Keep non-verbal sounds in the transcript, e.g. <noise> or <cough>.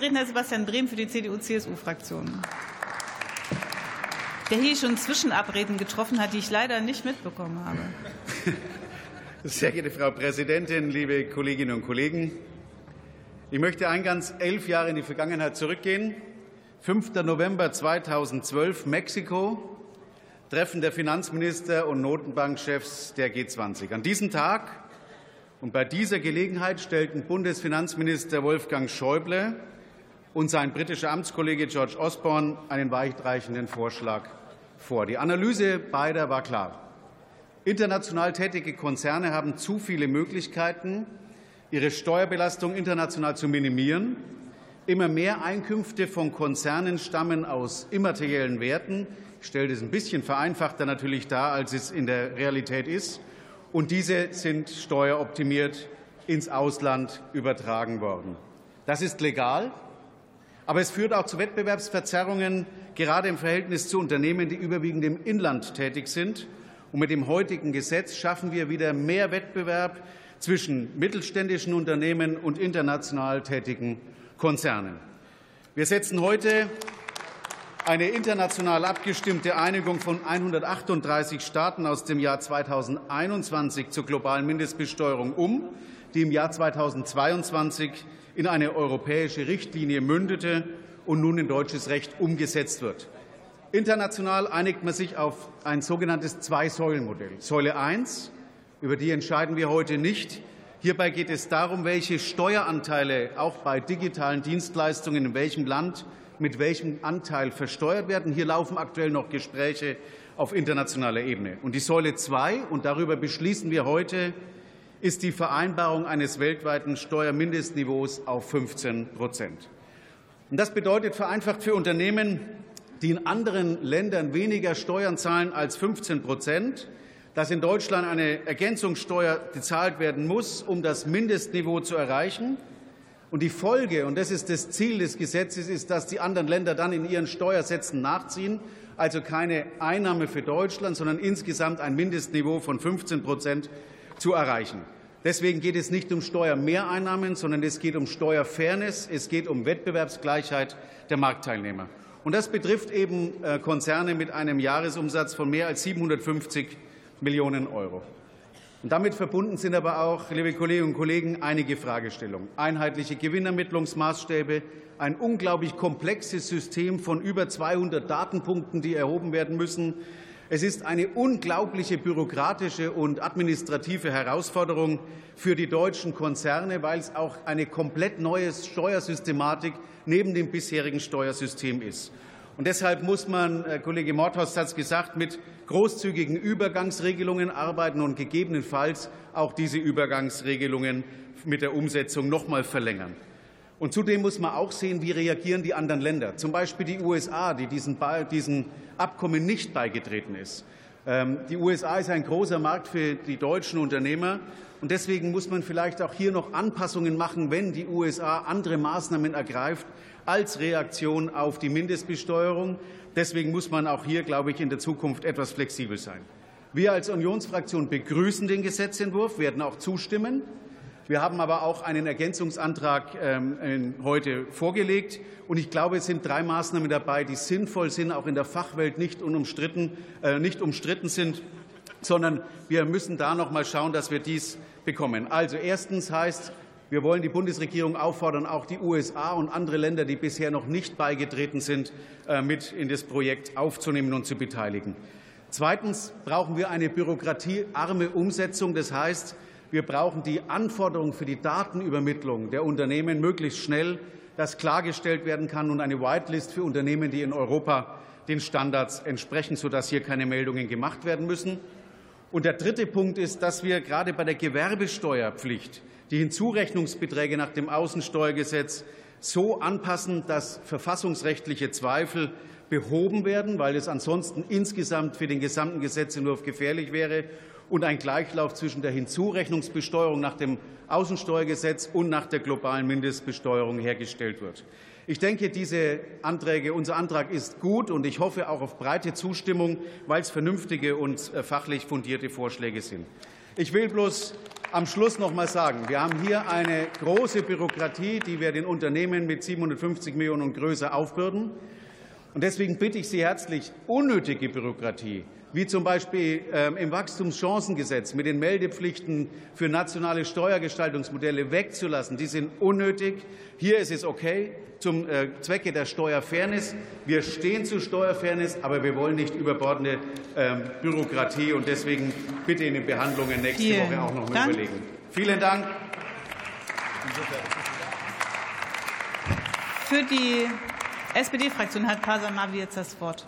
Redner Sebastian Brehm für die CDU-CSU-Fraktion. Der hier schon Zwischenabreden getroffen hat, die ich leider nicht mitbekommen habe. <laughs> Sehr geehrte Frau Präsidentin, liebe Kolleginnen und Kollegen! Ich möchte eingangs elf Jahre in die Vergangenheit zurückgehen. 5. November 2012, Mexiko, Treffen der Finanzminister und Notenbankchefs der G20. An diesem Tag und bei dieser Gelegenheit stellten Bundesfinanzminister Wolfgang Schäuble und sein britischer Amtskollege George Osborne einen weitreichenden Vorschlag vor. Die Analyse beider war klar. International tätige Konzerne haben zu viele Möglichkeiten, ihre Steuerbelastung international zu minimieren. Immer mehr Einkünfte von Konzernen stammen aus immateriellen Werten. Ich stelle das ein bisschen vereinfachter natürlich dar, als es in der Realität ist. Und diese sind steueroptimiert ins Ausland übertragen worden. Das ist legal. Aber es führt auch zu Wettbewerbsverzerrungen, gerade im Verhältnis zu Unternehmen, die überwiegend im Inland tätig sind. Und mit dem heutigen Gesetz schaffen wir wieder mehr Wettbewerb zwischen mittelständischen Unternehmen und international tätigen Konzernen. Wir setzen heute eine international abgestimmte Einigung von 138 Staaten aus dem Jahr 2021 zur globalen Mindestbesteuerung um, die im Jahr 2022 in eine europäische Richtlinie mündete und nun in deutsches Recht umgesetzt wird. International einigt man sich auf ein sogenanntes Zwei-Säulen-Modell. Säule 1, über die entscheiden wir heute nicht. Hierbei geht es darum, welche Steueranteile auch bei digitalen Dienstleistungen in welchem Land mit welchem Anteil versteuert werden. Hier laufen aktuell noch Gespräche auf internationaler Ebene. Und die Säule 2, und darüber beschließen wir heute, ist die Vereinbarung eines weltweiten Steuermindestniveaus auf 15 Prozent. Und das bedeutet vereinfacht für Unternehmen, die in anderen Ländern weniger Steuern zahlen als 15 Prozent, dass in Deutschland eine Ergänzungssteuer gezahlt werden muss, um das Mindestniveau zu erreichen. Und die Folge, und das ist das Ziel des Gesetzes, ist, dass die anderen Länder dann in ihren Steuersätzen nachziehen, also keine Einnahme für Deutschland, sondern insgesamt ein Mindestniveau von 15 Prozent zu erreichen. Deswegen geht es nicht um Steuermehreinnahmen, sondern es geht um Steuerfairness, es geht um Wettbewerbsgleichheit der Marktteilnehmer. Und das betrifft eben äh, Konzerne mit einem Jahresumsatz von mehr als 750 Millionen Euro. Und damit verbunden sind aber auch, liebe Kolleginnen und Kollegen, einige Fragestellungen. Einheitliche Gewinnermittlungsmaßstäbe, ein unglaublich komplexes System von über 200 Datenpunkten, die erhoben werden müssen, es ist eine unglaubliche bürokratische und administrative Herausforderung für die deutschen Konzerne, weil es auch eine komplett neue Steuersystematik neben dem bisherigen Steuersystem ist. Und deshalb muss man, äh, Kollege Mordhorst hat es gesagt, mit großzügigen Übergangsregelungen arbeiten und gegebenenfalls auch diese Übergangsregelungen mit der Umsetzung noch mal verlängern. Und zudem muss man auch sehen, wie reagieren die anderen Länder, zum Beispiel die USA, die diesen Abkommen nicht beigetreten ist. Ähm, die USA ist ein großer Markt für die deutschen Unternehmer. Und deswegen muss man vielleicht auch hier noch Anpassungen machen, wenn die USA andere Maßnahmen ergreift als Reaktion auf die Mindestbesteuerung. Deswegen muss man auch hier, glaube ich, in der Zukunft etwas flexibel sein. Wir als Unionsfraktion begrüßen den Gesetzentwurf, werden auch zustimmen. Wir haben aber auch einen Ergänzungsantrag ähm, heute vorgelegt. Und ich glaube, es sind drei Maßnahmen dabei, die sinnvoll sind, auch in der Fachwelt nicht umstritten, äh, nicht umstritten sind, sondern wir müssen da noch mal schauen, dass wir dies bekommen. Also erstens heißt, wir wollen die Bundesregierung auffordern, auch die USA und andere Länder, die bisher noch nicht beigetreten sind, äh, mit in das Projekt aufzunehmen und zu beteiligen. Zweitens brauchen wir eine bürokratiearme Umsetzung. Das heißt, wir brauchen die Anforderungen für die Datenübermittlung der Unternehmen möglichst schnell, dass klargestellt werden kann und eine Whitelist für Unternehmen, die in Europa den Standards entsprechen, sodass hier keine Meldungen gemacht werden müssen. Und der dritte Punkt ist, dass wir gerade bei der Gewerbesteuerpflicht die Hinzurechnungsbeträge nach dem Außensteuergesetz so anpassen, dass verfassungsrechtliche Zweifel behoben werden, weil es ansonsten insgesamt für den gesamten Gesetzentwurf gefährlich wäre und ein Gleichlauf zwischen der Hinzurechnungsbesteuerung nach dem Außensteuergesetz und nach der globalen Mindestbesteuerung hergestellt wird. Ich denke, diese Anträge, unser Antrag ist gut, und ich hoffe auch auf breite Zustimmung, weil es vernünftige und äh, fachlich fundierte Vorschläge sind. Ich will bloß am Schluss noch mal sagen, wir haben hier eine große Bürokratie, die wir den Unternehmen mit 750 Millionen und größer aufbürden. Und deswegen bitte ich Sie herzlich, unnötige Bürokratie wie zum Beispiel ähm, im Wachstumschancengesetz mit den Meldepflichten für nationale Steuergestaltungsmodelle wegzulassen. Die sind unnötig. Hier ist es okay zum äh, Zwecke der Steuerfairness. Wir stehen zu Steuerfairness, aber wir wollen nicht überbordende ähm, Bürokratie. Und deswegen bitte in den Behandlungen nächste Vielen Woche auch noch mal überlegen. Vielen Dank. Für die SPD-Fraktion hat Pasamavi jetzt das Wort.